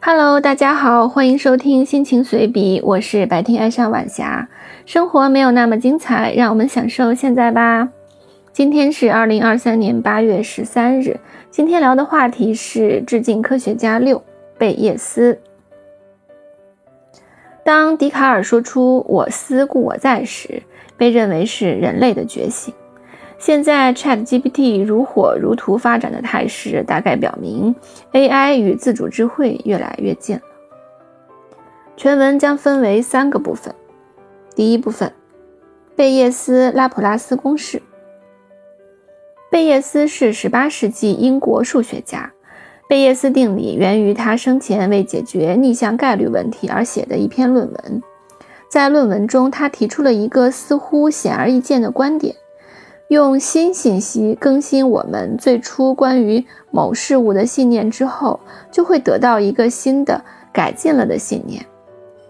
Hello，大家好，欢迎收听心情随笔，我是白天爱上晚霞。生活没有那么精彩，让我们享受现在吧。今天是二零二三年八月十三日，今天聊的话题是致敬科学家六贝叶斯。当笛卡尔说出“我思故我在”时，被认为是人类的觉醒。现在 ChatGPT 如火如荼发展的态势，大概表明 AI 与自主智慧越来越近了。全文将分为三个部分。第一部分，贝叶斯拉普拉斯公式。贝叶斯是18世纪英国数学家，贝叶斯定理源于他生前为解决逆向概率问题而写的一篇论文。在论文中，他提出了一个似乎显而易见的观点。用新信息更新我们最初关于某事物的信念之后，就会得到一个新的改进了的信念。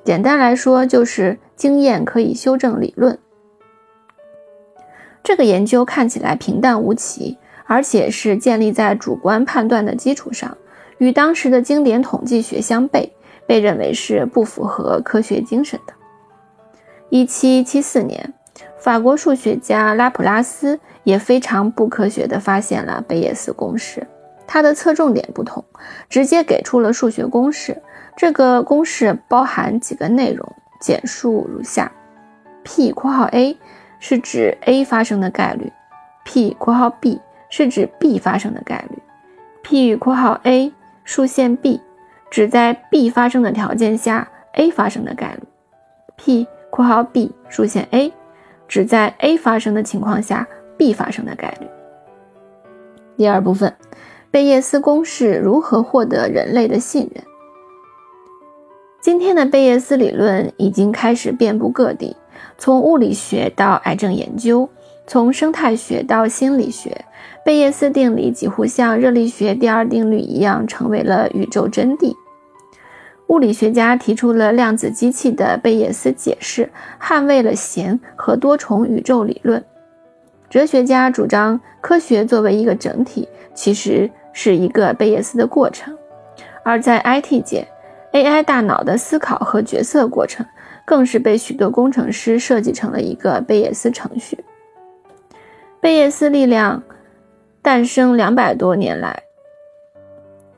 简单来说，就是经验可以修正理论。这个研究看起来平淡无奇，而且是建立在主观判断的基础上，与当时的经典统计学相悖，被认为是不符合科学精神的。一七七四年。法国数学家拉普拉斯也非常不科学地发现了贝叶斯公式。他的侧重点不同，直接给出了数学公式。这个公式包含几个内容，简述如下：P（ 括号 A） 是指 A 发生的概率，P（ 括号 B） 是指 B 发生的概率，P 括号 A 竖线 B 指在 B 发生的条件下 A 发生的概率，P（ 括号 B 竖线 A）。只在 A 发生的情况下，B 发生的概率。第二部分，贝叶斯公式如何获得人类的信任？今天的贝叶斯理论已经开始遍布各地，从物理学到癌症研究，从生态学到心理学，贝叶斯定理几乎像热力学第二定律一样，成为了宇宙真谛。物理学家提出了量子机器的贝叶斯解释，捍卫了弦和多重宇宙理论。哲学家主张科学作为一个整体，其实是一个贝叶斯的过程。而在 IT 界，AI 大脑的思考和决策过程，更是被许多工程师设计成了一个贝叶斯程序。贝叶斯力量诞生两百多年来。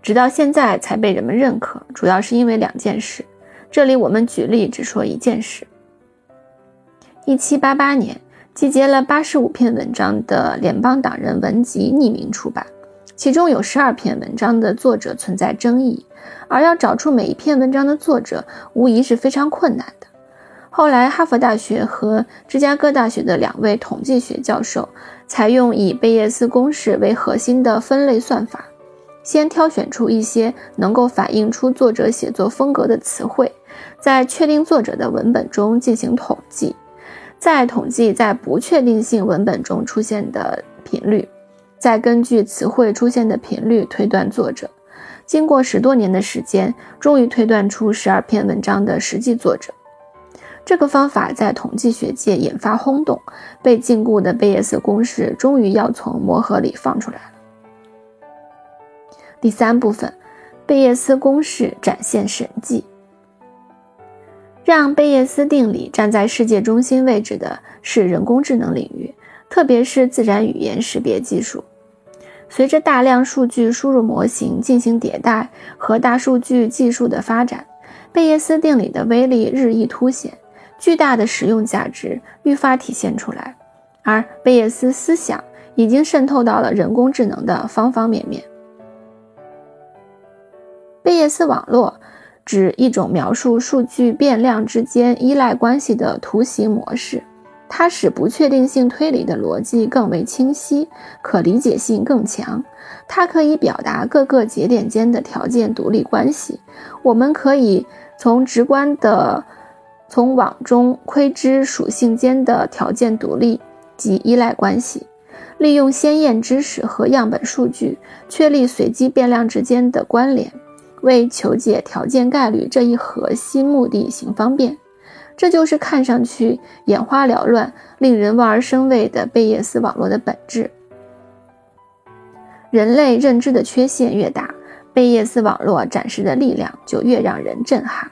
直到现在才被人们认可，主要是因为两件事。这里我们举例只说一件事。一七八八年，集结了八十五篇文章的联邦党人文集匿名出版，其中有十二篇文章的作者存在争议，而要找出每一篇文章的作者，无疑是非常困难的。后来，哈佛大学和芝加哥大学的两位统计学教授，采用以贝叶斯公式为核心的分类算法。先挑选出一些能够反映出作者写作风格的词汇，在确定作者的文本中进行统计，再统计在不确定性文本中出现的频率，再根据词汇出现的频率推断作者。经过十多年的时间，终于推断出十二篇文章的实际作者。这个方法在统计学界引发轰动，被禁锢的贝叶斯公式终于要从魔盒里放出来了。第三部分，贝叶斯公式展现神迹。让贝叶斯定理站在世界中心位置的是人工智能领域，特别是自然语言识别技术。随着大量数据输入模型进行迭代和大数据技术的发展，贝叶斯定理的威力日益凸显，巨大的实用价值愈发体现出来。而贝叶斯思想已经渗透到了人工智能的方方面面。贝叶斯网络指一种描述数据变量之间依赖关系的图形模式，它使不确定性推理的逻辑更为清晰，可理解性更强。它可以表达各个节点间的条件独立关系。我们可以从直观的从网中窥知属性间的条件独立及依赖关系，利用先验知识和样本数据确立随机变量之间的关联。为求解条件概率这一核心目的行方便，这就是看上去眼花缭乱、令人望而生畏的贝叶斯网络的本质。人类认知的缺陷越大，贝叶斯网络展示的力量就越让人震撼。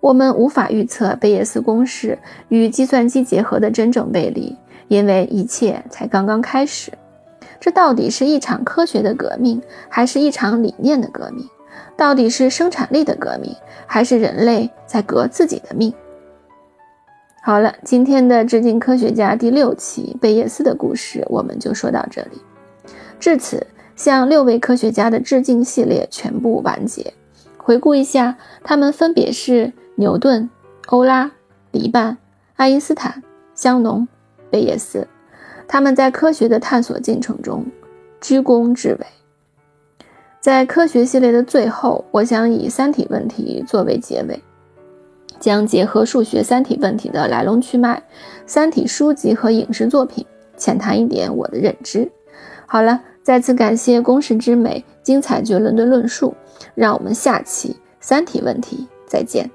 我们无法预测贝叶斯公式与计算机结合的真正威力，因为一切才刚刚开始。这到底是一场科学的革命，还是一场理念的革命？到底是生产力的革命，还是人类在革自己的命？好了，今天的致敬科学家第六期贝叶斯的故事，我们就说到这里。至此，向六位科学家的致敬系列全部完结。回顾一下，他们分别是。牛顿、欧拉、黎曼、爱因斯坦、香农、贝叶斯，他们在科学的探索进程中居功至伟。在科学系列的最后，我想以三体问题作为结尾，将结合数学三体问题的来龙去脉、三体书籍和影视作品，浅谈一点我的认知。好了，再次感谢公式之美精彩绝伦的论述，让我们下期三体问题再见。